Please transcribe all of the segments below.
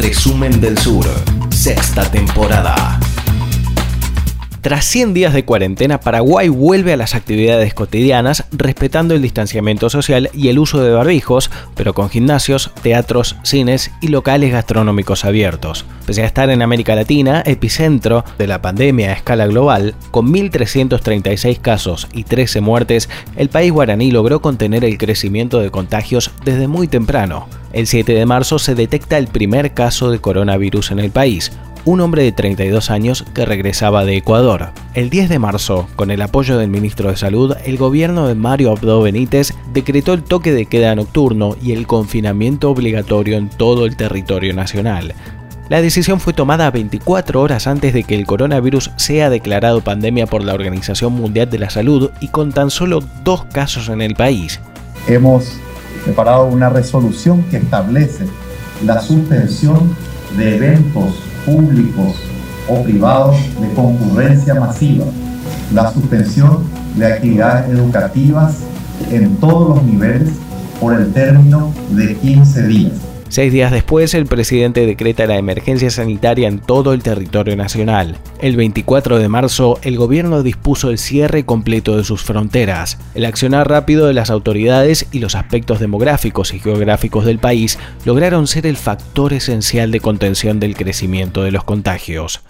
Resumen del Sur, sexta temporada. Tras 100 días de cuarentena, Paraguay vuelve a las actividades cotidianas respetando el distanciamiento social y el uso de barbijos, pero con gimnasios, teatros, cines y locales gastronómicos abiertos. Pese a estar en América Latina, epicentro de la pandemia a escala global, con 1.336 casos y 13 muertes, el país guaraní logró contener el crecimiento de contagios desde muy temprano. El 7 de marzo se detecta el primer caso de coronavirus en el país, un hombre de 32 años que regresaba de Ecuador. El 10 de marzo, con el apoyo del ministro de Salud, el gobierno de Mario Abdo Benítez decretó el toque de queda nocturno y el confinamiento obligatorio en todo el territorio nacional. La decisión fue tomada 24 horas antes de que el coronavirus sea declarado pandemia por la Organización Mundial de la Salud y con tan solo dos casos en el país. Hemos preparado una resolución que establece la suspensión de eventos públicos o privados de concurrencia masiva, la suspensión de actividades educativas en todos los niveles por el término de 15 días. Seis días después, el presidente decreta la emergencia sanitaria en todo el territorio nacional. El 24 de marzo, el gobierno dispuso el cierre completo de sus fronteras. El accionar rápido de las autoridades y los aspectos demográficos y geográficos del país lograron ser el factor esencial de contención del crecimiento de los contagios.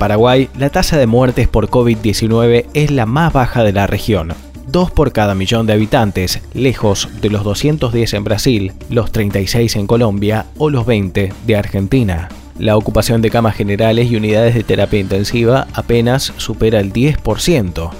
Paraguay, la tasa de muertes por COVID-19 es la más baja de la región. 2 por cada millón de habitantes, lejos de los 210 en Brasil, los 36 en Colombia o los 20 de Argentina. La ocupación de camas generales y unidades de terapia intensiva apenas supera el 10%,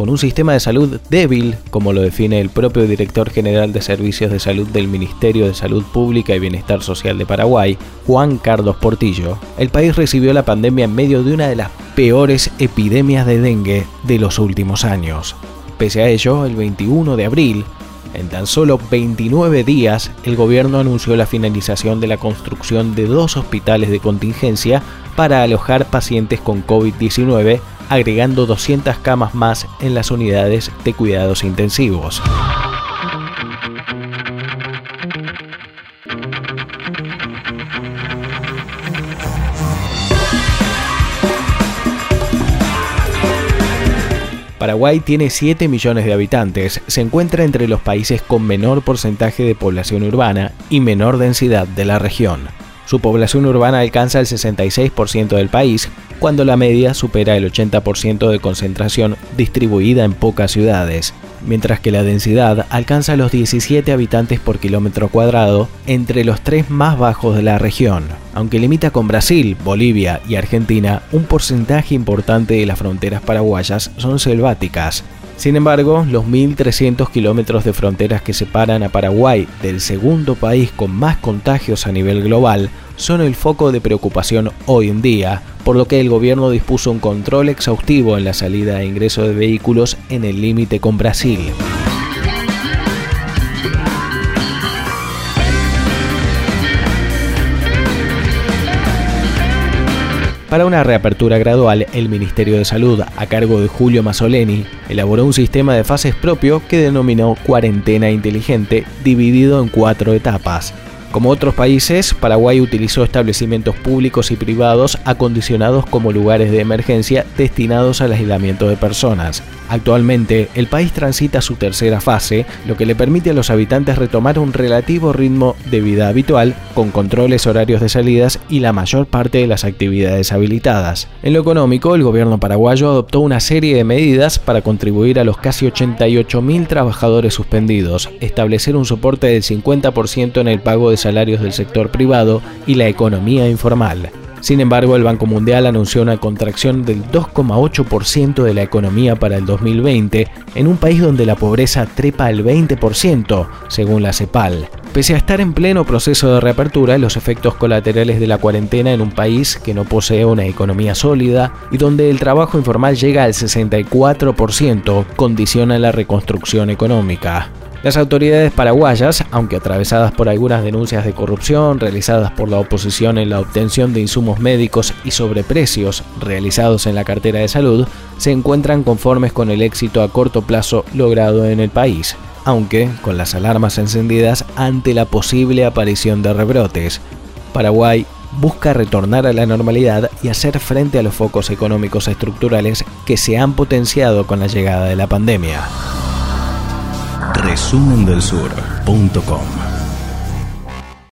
con un sistema de salud débil, como lo define el propio director general de Servicios de Salud del Ministerio de Salud Pública y Bienestar Social de Paraguay, Juan Carlos Portillo, el país recibió la pandemia en medio de una de las peores epidemias de dengue de los últimos años. Pese a ello, el 21 de abril, en tan solo 29 días, el gobierno anunció la finalización de la construcción de dos hospitales de contingencia para alojar pacientes con COVID-19 agregando 200 camas más en las unidades de cuidados intensivos. Paraguay tiene 7 millones de habitantes, se encuentra entre los países con menor porcentaje de población urbana y menor densidad de la región. Su población urbana alcanza el 66% del país, cuando la media supera el 80% de concentración distribuida en pocas ciudades, mientras que la densidad alcanza los 17 habitantes por kilómetro cuadrado, entre los tres más bajos de la región. Aunque limita con Brasil, Bolivia y Argentina, un porcentaje importante de las fronteras paraguayas son selváticas, sin embargo, los 1.300 kilómetros de fronteras que separan a Paraguay del segundo país con más contagios a nivel global son el foco de preocupación hoy en día, por lo que el gobierno dispuso un control exhaustivo en la salida e ingreso de vehículos en el límite con Brasil. Para una reapertura gradual, el Ministerio de Salud, a cargo de Julio Mazzoleni, elaboró un sistema de fases propio que denominó cuarentena inteligente, dividido en cuatro etapas. Como otros países, Paraguay utilizó establecimientos públicos y privados acondicionados como lugares de emergencia destinados al aislamiento de personas. Actualmente, el país transita su tercera fase, lo que le permite a los habitantes retomar un relativo ritmo de vida habitual, con controles horarios de salidas y la mayor parte de las actividades habilitadas. En lo económico, el gobierno paraguayo adoptó una serie de medidas para contribuir a los casi 88.000 trabajadores suspendidos, establecer un soporte del 50% en el pago de salarios del sector privado y la economía informal. Sin embargo, el Banco Mundial anunció una contracción del 2,8% de la economía para el 2020 en un país donde la pobreza trepa al 20%, según la CEPAL. Pese a estar en pleno proceso de reapertura, los efectos colaterales de la cuarentena en un país que no posee una economía sólida y donde el trabajo informal llega al 64% condicionan la reconstrucción económica. Las autoridades paraguayas, aunque atravesadas por algunas denuncias de corrupción realizadas por la oposición en la obtención de insumos médicos y sobreprecios realizados en la cartera de salud, se encuentran conformes con el éxito a corto plazo logrado en el país, aunque con las alarmas encendidas ante la posible aparición de rebrotes. Paraguay busca retornar a la normalidad y hacer frente a los focos económicos estructurales que se han potenciado con la llegada de la pandemia resumendelsur.com